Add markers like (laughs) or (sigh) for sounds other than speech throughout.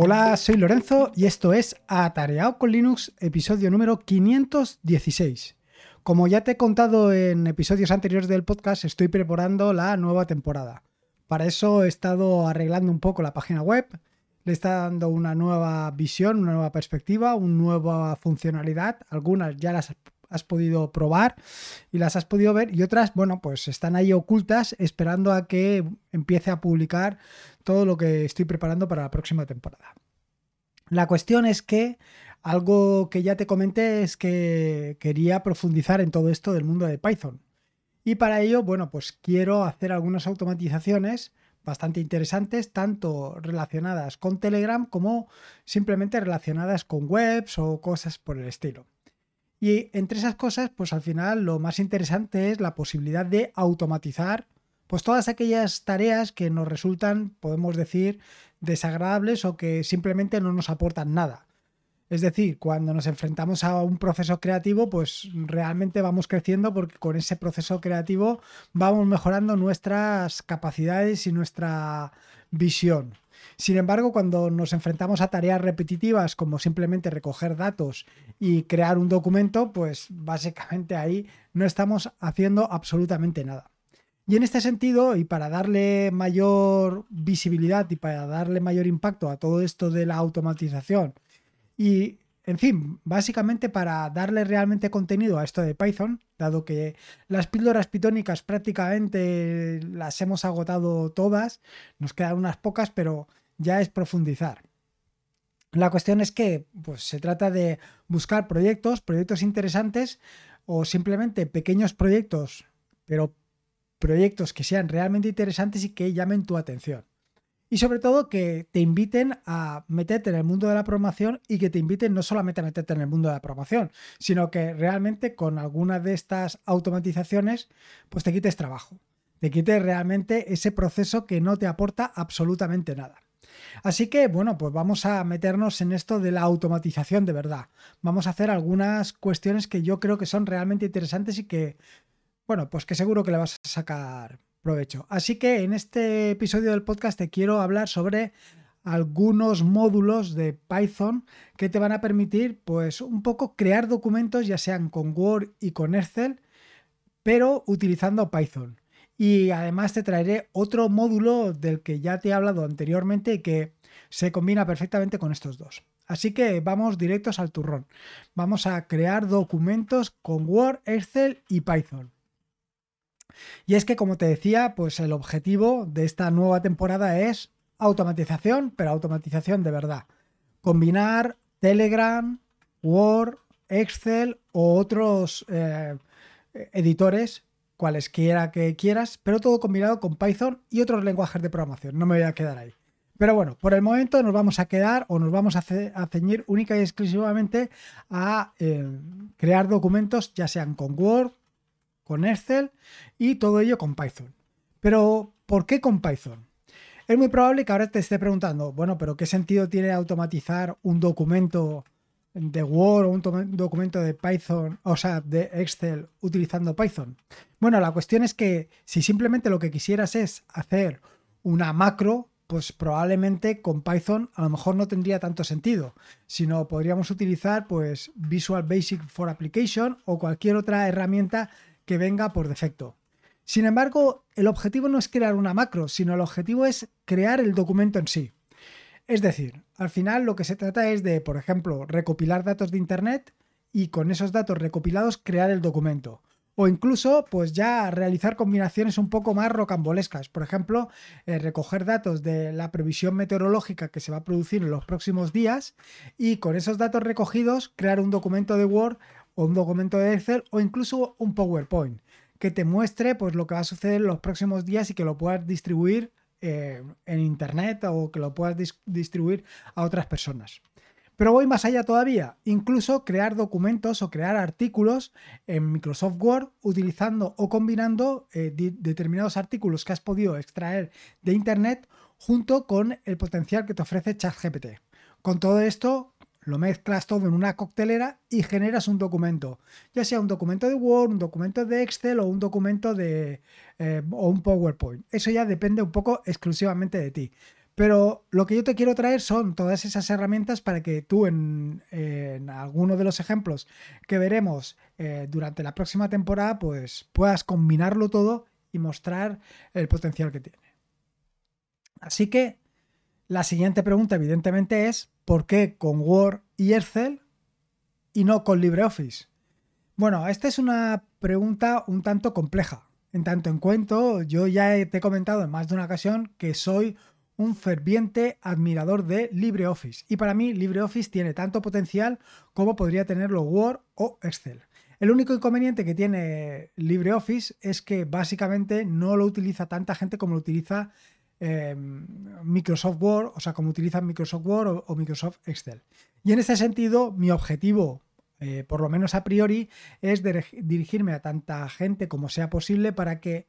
Hola, soy Lorenzo y esto es Atareado con Linux, episodio número 516. Como ya te he contado en episodios anteriores del podcast, estoy preparando la nueva temporada. Para eso he estado arreglando un poco la página web, le está dando una nueva visión, una nueva perspectiva, una nueva funcionalidad. Algunas ya las has podido probar y las has podido ver y otras, bueno, pues están ahí ocultas esperando a que empiece a publicar todo lo que estoy preparando para la próxima temporada. La cuestión es que algo que ya te comenté es que quería profundizar en todo esto del mundo de Python. Y para ello, bueno, pues quiero hacer algunas automatizaciones bastante interesantes, tanto relacionadas con Telegram como simplemente relacionadas con webs o cosas por el estilo. Y entre esas cosas, pues al final lo más interesante es la posibilidad de automatizar pues todas aquellas tareas que nos resultan, podemos decir, desagradables o que simplemente no nos aportan nada. Es decir, cuando nos enfrentamos a un proceso creativo, pues realmente vamos creciendo porque con ese proceso creativo vamos mejorando nuestras capacidades y nuestra visión. Sin embargo, cuando nos enfrentamos a tareas repetitivas como simplemente recoger datos y crear un documento, pues básicamente ahí no estamos haciendo absolutamente nada. Y en este sentido, y para darle mayor visibilidad y para darle mayor impacto a todo esto de la automatización y, en fin, básicamente para darle realmente contenido a esto de Python, dado que las píldoras pitónicas prácticamente las hemos agotado todas, nos quedan unas pocas, pero ya es profundizar. La cuestión es que pues, se trata de buscar proyectos, proyectos interesantes o simplemente pequeños proyectos, pero proyectos que sean realmente interesantes y que llamen tu atención. Y sobre todo que te inviten a meterte en el mundo de la programación y que te inviten no solamente a meterte en el mundo de la programación, sino que realmente con alguna de estas automatizaciones pues te quites trabajo, te quites realmente ese proceso que no te aporta absolutamente nada. Así que bueno, pues vamos a meternos en esto de la automatización de verdad. Vamos a hacer algunas cuestiones que yo creo que son realmente interesantes y que, bueno, pues que seguro que le vas a sacar Así que en este episodio del podcast te quiero hablar sobre algunos módulos de Python que te van a permitir pues un poco crear documentos ya sean con Word y con Excel pero utilizando Python y además te traeré otro módulo del que ya te he hablado anteriormente y que se combina perfectamente con estos dos. Así que vamos directos al turrón. Vamos a crear documentos con Word, Excel y Python. Y es que, como te decía, pues el objetivo de esta nueva temporada es automatización, pero automatización de verdad. Combinar Telegram, Word, Excel o otros eh, editores, cualesquiera que quieras, pero todo combinado con Python y otros lenguajes de programación. No me voy a quedar ahí. Pero bueno, por el momento nos vamos a quedar o nos vamos a, ceñir única y exclusivamente a eh, crear documentos, ya sean con Word, con Excel y todo ello con Python. Pero, ¿por qué con Python? Es muy probable que ahora te esté preguntando, bueno, pero ¿qué sentido tiene automatizar un documento de Word o un documento de Python, o sea, de Excel utilizando Python? Bueno, la cuestión es que si simplemente lo que quisieras es hacer una macro, pues probablemente con Python a lo mejor no tendría tanto sentido, sino podríamos utilizar pues Visual Basic for Application o cualquier otra herramienta que venga por defecto. Sin embargo, el objetivo no es crear una macro, sino el objetivo es crear el documento en sí. Es decir, al final lo que se trata es de, por ejemplo, recopilar datos de Internet y con esos datos recopilados crear el documento. O incluso, pues ya realizar combinaciones un poco más rocambolescas. Por ejemplo, eh, recoger datos de la previsión meteorológica que se va a producir en los próximos días y con esos datos recogidos crear un documento de Word o un documento de Excel o incluso un PowerPoint que te muestre pues, lo que va a suceder en los próximos días y que lo puedas distribuir eh, en Internet o que lo puedas distribuir a otras personas. Pero voy más allá todavía, incluso crear documentos o crear artículos en Microsoft Word utilizando o combinando eh, determinados artículos que has podido extraer de Internet junto con el potencial que te ofrece ChatGPT. Con todo esto, lo mezclas todo en una coctelera y generas un documento, ya sea un documento de Word, un documento de Excel o un documento de eh, o un PowerPoint. Eso ya depende un poco exclusivamente de ti. Pero lo que yo te quiero traer son todas esas herramientas para que tú en, alguno de los ejemplos que veremos eh, durante la próxima temporada, pues puedas combinarlo todo y mostrar el potencial que tiene. Así que la siguiente pregunta, evidentemente, es ¿por qué con Word y Excel y no con LibreOffice? Bueno, esta es una pregunta un tanto compleja. En tanto en cuento, yo ya te he comentado en más de una ocasión que soy un ferviente admirador de LibreOffice y para mí LibreOffice tiene tanto potencial como podría tenerlo Word o Excel. El único inconveniente que tiene LibreOffice es que básicamente no lo utiliza tanta gente como lo utiliza em, Microsoft Word, o sea, como utilizan Microsoft Word o, Microsoft Excel. Y en ese sentido, mi objetivo, eh, por lo menos a priori, es dirigirme a tanta gente como sea posible para que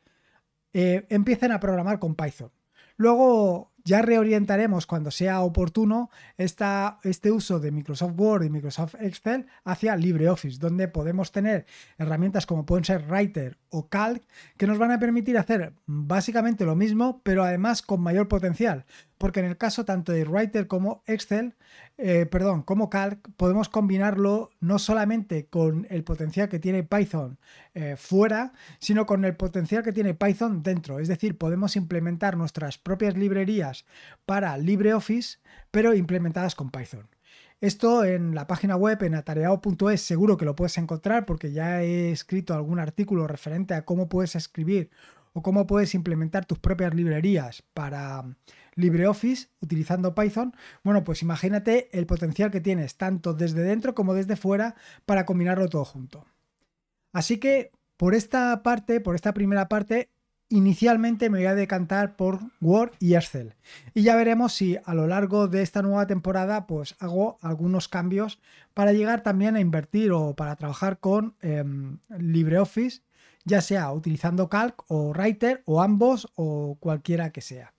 eh, empiecen a programar con Python. Luego ya reorientaremos cuando sea oportuno este uso de Microsoft Word y Microsoft Excel hacia LibreOffice, donde podemos tener herramientas como pueden ser Writer o Calc que nos van a permitir hacer básicamente lo mismo, pero además con mayor potencial porque en el caso tanto de Writer como Excel, eh, perdón, como Calc, podemos combinarlo no solamente con el potencial que tiene Python eh, fuera, sino con el potencial que tiene Python dentro. Es decir, podemos implementar nuestras propias librerías para LibreOffice, pero implementadas con Python. Esto en la página web, en atareado.es, seguro que lo puedes encontrar porque ya he escrito algún artículo referente a cómo puedes escribir o cómo puedes implementar tus propias librerías para LibreOffice utilizando Python, bueno, pues imagínate el potencial que tienes tanto desde dentro como desde fuera para combinarlo todo junto. Así que por esta parte, por esta primera parte, inicialmente me voy a decantar por Word y Excel. Y ya veremos si a lo largo de esta nueva temporada pues hago algunos cambios para llegar también a invertir o para trabajar con em, LibreOffice, ya sea utilizando Calc o Writer o ambos o cualquiera que sea.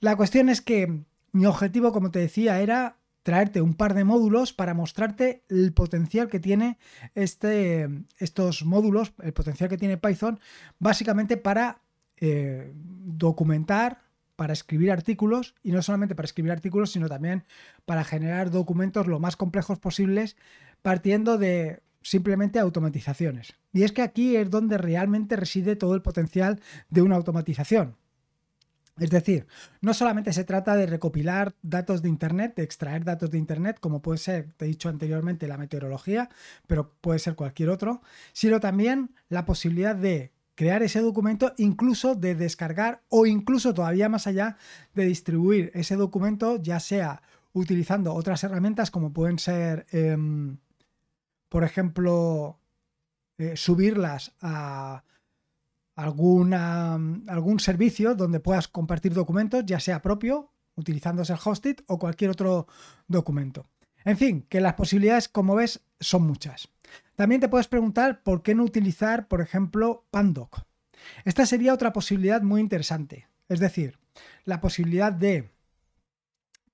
La cuestión es que mi objetivo, como te decía, era traerte un par de módulos para mostrarte el potencial que tiene este, estos módulos, el potencial que tiene Python, básicamente para eh, documentar, para escribir artículos, y no solamente para escribir artículos, sino también para generar documentos lo más complejos posibles, partiendo de simplemente automatizaciones. Y es que aquí es donde realmente reside todo el potencial de una automatización. Es decir, no solamente se trata de recopilar datos de Internet, de extraer datos de Internet, como puede ser, te he dicho anteriormente, la meteorología, pero puede ser cualquier otro, sino también la posibilidad de crear ese documento, incluso de descargar o incluso todavía más allá de distribuir ese documento, ya sea utilizando otras herramientas como pueden ser, em, por ejemplo, eh, subirlas a alguna, algún servicio donde puedas compartir documentos, ya sea propio, utilizándose el hosted o cualquier otro documento. En fin, que las posibilidades, como ves, son muchas. También te puedes preguntar por qué no utilizar, por ejemplo, Pandoc. Esta sería otra posibilidad muy interesante. Es decir, la posibilidad de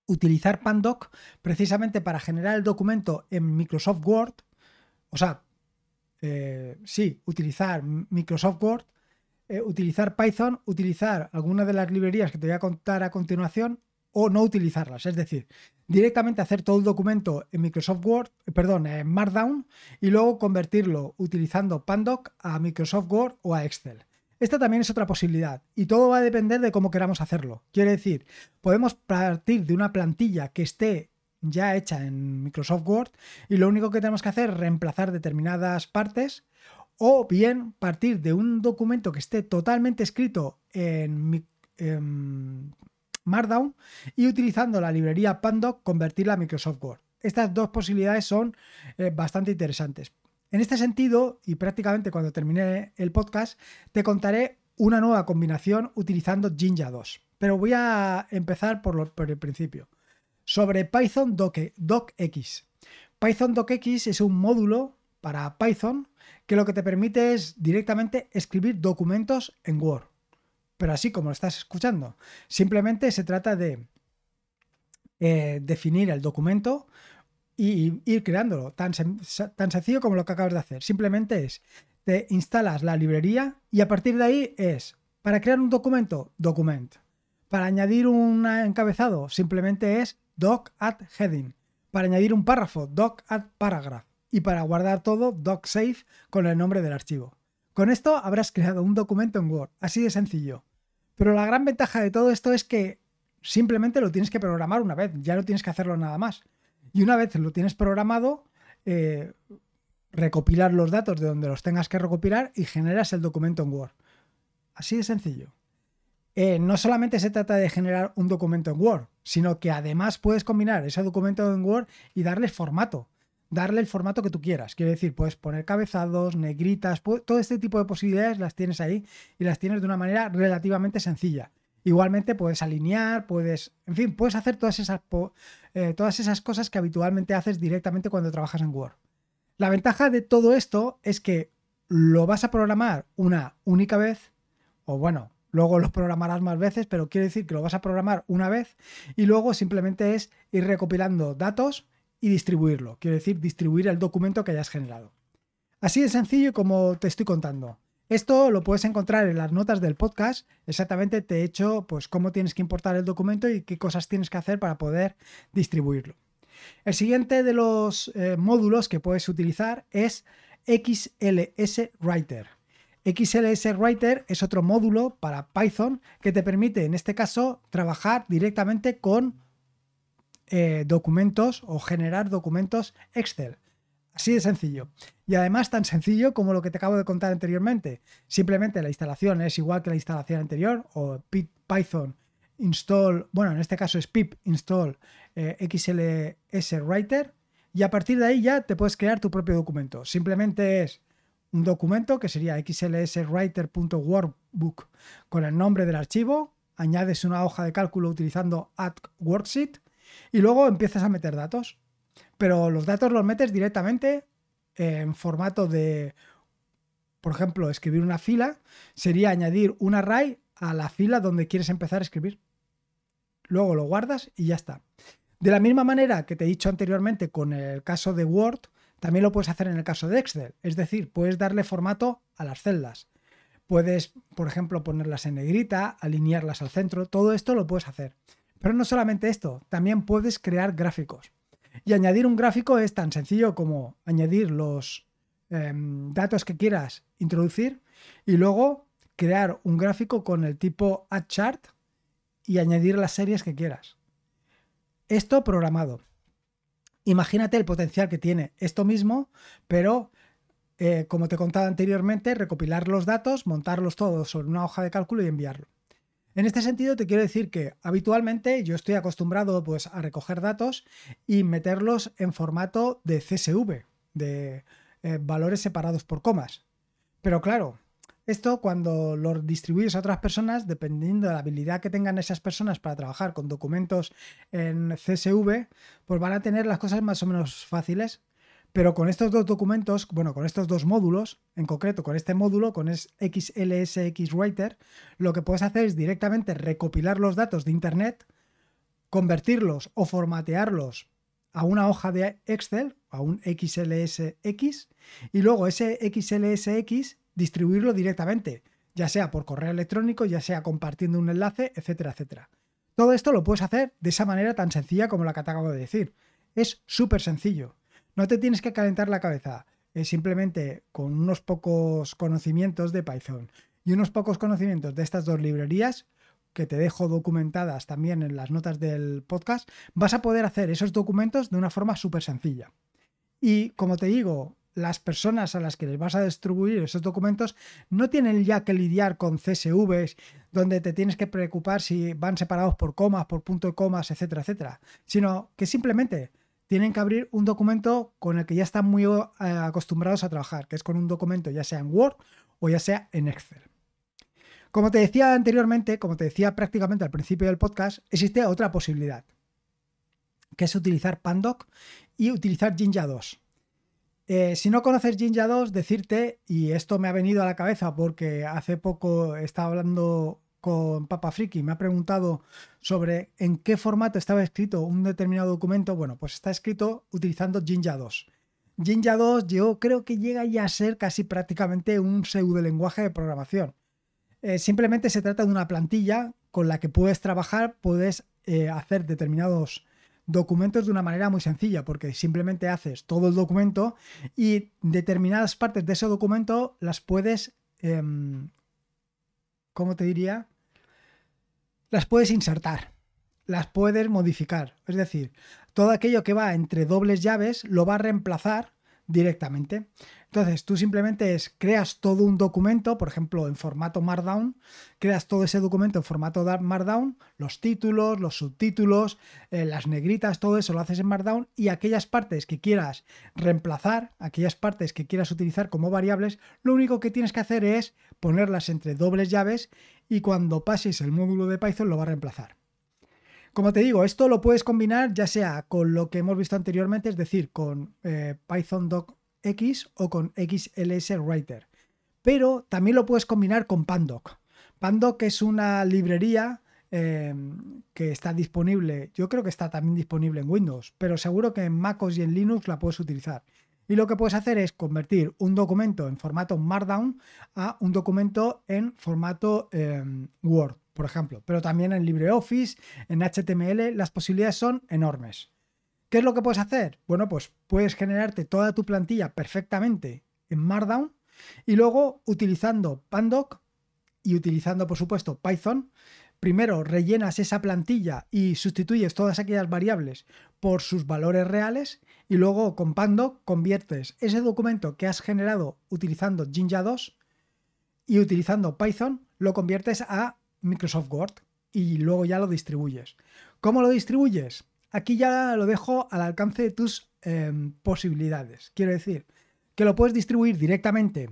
utilizar Pandoc precisamente para generar el documento en Microsoft Word. O sea, eh, sí, utilizar Microsoft Word eh, utilizar Python, utilizar alguna de las librerías que te voy a contar a continuación o no utilizarlas. Es decir, directamente hacer todo el documento en Microsoft Word, perdón, en Markdown y luego convertirlo utilizando Pandoc a Microsoft Word o a Excel. Esta también es otra posibilidad y todo va a depender de cómo queramos hacerlo. Quiere decir, podemos partir de una plantilla que esté ya hecha en Microsoft Word y lo único que tenemos que hacer es reemplazar determinadas partes o bien partir de un documento que esté totalmente escrito en, Markdown y utilizando la librería Pandoc convertirla a Microsoft Word. Estas dos posibilidades son eh, bastante interesantes. En este sentido, y prácticamente cuando termine el podcast, te contaré una nueva combinación utilizando Jinja 2. Pero voy a empezar por, por el principio. Sobre Python DocX. Python DocX es un módulo para Python que lo que te permite es directamente escribir documentos en Word. Pero así como lo estás escuchando, simplemente se trata de eh, definir el documento y ir creándolo. Tan, tan sencillo como lo que acabas de hacer. Simplemente es, te instalas la librería y a partir de ahí es, para crear un documento, document. Para añadir un encabezado, simplemente es doc add heading. Para añadir un párrafo, doc add paragraph. Y para guardar todo, doc save con el nombre del archivo. Con esto habrás creado un documento en Word, así de sencillo. Pero la gran ventaja de todo esto es que simplemente lo tienes que programar una vez, ya no tienes que hacerlo nada más. Y una vez lo tienes programado, eh, recopilar los datos de donde los tengas que recopilar y generas el documento en Word. Así de sencillo. Eh, no solamente se trata de generar un documento en Word, sino que además puedes combinar ese documento en Word y darle formato. Darle el formato que tú quieras. Quiere decir, puedes poner cabezados, negritas, todo este tipo de posibilidades las tienes ahí y las tienes de una manera relativamente sencilla. Igualmente puedes alinear, puedes, en fin, puedes hacer todas esas, eh, todas esas cosas que habitualmente haces directamente cuando trabajas en Word. La ventaja de todo esto es que lo vas a programar una única vez, o bueno, luego lo programarás más veces, pero quiere decir que lo vas a programar una vez y luego simplemente es ir recopilando datos y distribuirlo. Quiere decir distribuir el documento que hayas generado. Así de sencillo como te estoy contando. Esto lo puedes encontrar en las notas del podcast. Exactamente te he hecho pues cómo tienes que importar el documento y qué cosas tienes que hacer para poder distribuirlo. El siguiente de los eh, módulos que puedes utilizar es XLS Writer. XLS Writer es otro módulo para Python que te permite en este caso trabajar directamente con eh, documentos o generar documentos Excel. Así de sencillo. Y además tan sencillo como lo que te acabo de contar anteriormente. Simplemente la instalación es igual que la instalación anterior o Python install, bueno, en este caso es pip install eh, XLS Writer y a partir de ahí ya te puedes crear tu propio documento. Simplemente es un documento que sería xlswriter.workbook con el nombre del archivo, añades una hoja de cálculo utilizando add worksheet y luego empiezas a meter datos pero los datos los metes directamente en formato de, por ejemplo, escribir una fila, sería añadir un array a la fila donde quieres empezar a escribir. Luego lo guardas y ya está. De la misma manera que te he dicho anteriormente con el caso de Word, también lo puedes hacer en el caso de Excel. Es decir, puedes darle formato a las celdas. Puedes, por ejemplo, ponerlas en negrita, alinearlas al centro, todo esto lo puedes hacer. Pero no solamente esto, también puedes crear gráficos. Y añadir un gráfico es tan sencillo como añadir los em, datos que quieras introducir y luego crear un gráfico con el tipo chart y añadir las series que quieras. Esto programado. Imagínate el potencial que tiene esto mismo, pero eh, como te he contado anteriormente, recopilar los datos, montarlos todos sobre una hoja de cálculo y enviarlo. En este sentido, te quiero decir que habitualmente yo estoy acostumbrado pues, a recoger datos y meterlos en formato de CSV, de eh, valores separados por comas. Pero claro, esto cuando lo distribuyes a otras personas, dependiendo de la habilidad que tengan esas personas para trabajar con documentos en CSV, pues van a tener las cosas más o menos fáciles pero con estos dos documentos, bueno, con estos dos módulos, en concreto con este módulo, con XLSX Writer, lo que puedes hacer es directamente recopilar los datos de Internet, convertirlos o formatearlos a una hoja de Excel, a un XLSX, y luego ese XLSX distribuirlo directamente, ya sea por correo electrónico, ya sea compartiendo un enlace, etcétera, etcétera. Todo esto lo puedes hacer de esa manera tan sencilla como la que te acabo de decir. Es súper sencillo. No te tienes que calentar la cabeza. Simplemente con unos pocos conocimientos de Python y unos pocos conocimientos de estas dos librerías que te dejo documentadas también en las notas del podcast, vas a poder hacer esos documentos de una forma súper sencilla. Y como te digo, las personas a las que les vas a distribuir esos documentos no tienen ya que lidiar con CSVs donde te tienes que preocupar si van separados por comas, por punto de comas, etcétera, etcétera, sino que simplemente tienen que abrir un documento con el que ya están muy eh, acostumbrados a trabajar, que es con un documento ya sea en Word o ya sea en Excel. Como te decía anteriormente, como te decía prácticamente al principio del podcast, existe otra posibilidad, que es utilizar Pandoc y utilizar Jinja 2. Eh, si no conoces Jinja 2, decirte, y esto me ha venido a la cabeza porque hace poco estaba hablando con Papa Friki me ha preguntado sobre en qué formato estaba escrito un determinado documento, bueno, pues está escrito utilizando Jinja 2. Jinja 2 yo creo que llega ya a ser casi prácticamente un pseudo lenguaje de programación. Eh, simplemente se trata de una plantilla con la que puedes trabajar, puedes eh, hacer determinados documentos de una manera muy sencilla, porque simplemente haces todo el documento y determinadas partes de ese documento las puedes, em, ¿cómo te diría? Las puedes insertar, las puedes modificar. Es decir, todo aquello que va entre dobles llaves lo va a reemplazar directamente. Entonces, tú simplemente es, creas todo un documento, por ejemplo, en formato Markdown, creas todo ese documento en formato Markdown, los títulos, los subtítulos, eh, las negritas, todo eso lo haces en Markdown y aquellas partes que quieras reemplazar, aquellas partes que quieras utilizar como variables, lo único que tienes que hacer es ponerlas entre dobles llaves y cuando pases el módulo de Python lo va a reemplazar. Como te digo, esto lo puedes combinar ya sea con lo que hemos visto anteriormente, es decir, con eh, Python Doc X o con XLS Writer. Pero también lo puedes combinar con Pandoc. Pandoc es una librería em, que está disponible, yo creo que está también disponible en Windows, pero seguro que en MacOS y en Linux la puedes utilizar. Y lo que puedes hacer es convertir un documento en formato Markdown a un documento en formato em, Word, por ejemplo. Pero también en LibreOffice, en HTML, las posibilidades son enormes. ¿Qué es lo que puedes hacer? Bueno, pues puedes generarte toda tu plantilla perfectamente en Markdown y luego utilizando Pandoc y utilizando, por supuesto, Python, primero rellenas esa plantilla y sustituyes todas aquellas variables por sus valores reales y luego con Pandoc conviertes ese documento que has generado utilizando Jinja 2 y utilizando Python lo conviertes a Microsoft Word y luego ya lo distribuyes. ¿Cómo lo distribuyes? Aquí ya lo dejo al alcance de tus em, posibilidades. Quiero decir, que lo puedes distribuir directamente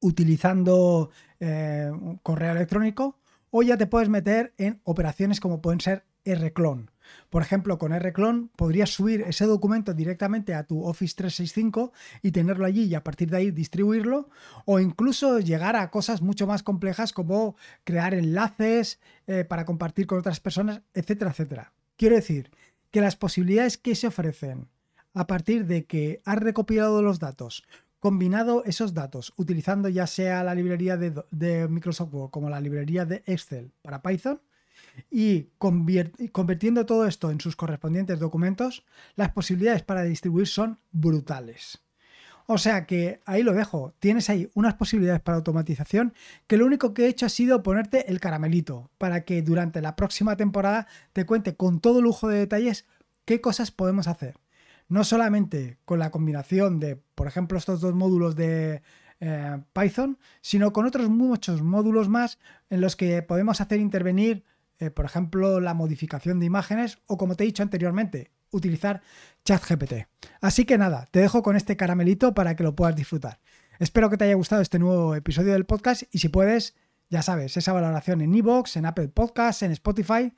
utilizando eh, correo electrónico o ya te puedes meter en operaciones como pueden ser rclone. Por ejemplo, con rclone podrías subir ese documento directamente a tu Office 365 y tenerlo allí y a partir de ahí distribuirlo o incluso llegar a cosas mucho más complejas como crear enlaces eh, para compartir con otras personas, etcétera, etcétera. Quiero decir que las posibilidades que se ofrecen a partir de que has recopilado los datos, combinado esos datos, utilizando ya sea la librería de, Microsoft Word como la librería de Excel para Python, y convirtiendo todo esto en sus correspondientes documentos, las posibilidades para distribuir son brutales. O sea que ahí lo dejo. Tienes ahí unas posibilidades para automatización que lo único que he hecho ha sido ponerte el caramelito para que durante la próxima temporada te cuente con todo lujo de detalles qué cosas podemos hacer. No solamente con la combinación de, por ejemplo, estos dos módulos de eh, Python, sino con otros muchos módulos más en los que podemos hacer intervenir, eh, por ejemplo, la modificación de imágenes o, como te he dicho anteriormente, utilizar ChatGPT. Así que nada, te dejo con este caramelito para que lo puedas disfrutar. Espero que te haya gustado este nuevo episodio del podcast y si puedes, ya sabes, esa valoración en Evox, en Apple Podcasts, en Spotify,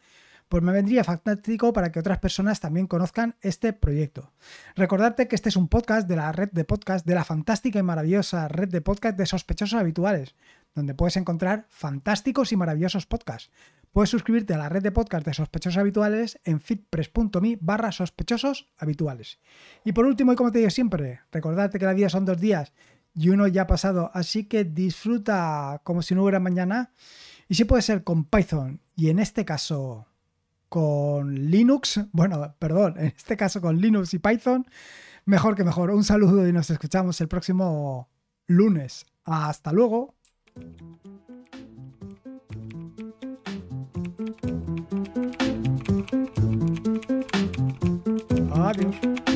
pues me vendría fantástico para que otras personas también conozcan este proyecto. Recordarte que este es un podcast de la red de podcast, de la fantástica y maravillosa red de podcast de sospechosos habituales, donde puedes encontrar fantásticos y maravillosos podcasts. Puedes suscribirte a la red de podcast de sospechosos habituales en fitpress.me barra sospechosos habituales. Y por último, y como te digo siempre, recordarte que la vida son dos días y uno ya ha pasado, así que disfruta como si no hubiera mañana. Y si puede ser con Python y en este caso con Linux, (laughs) bueno, perdón, en este caso con Linux y Python, mejor que mejor. Un saludo y nos escuchamos el próximo lunes. Hasta luego. Amado.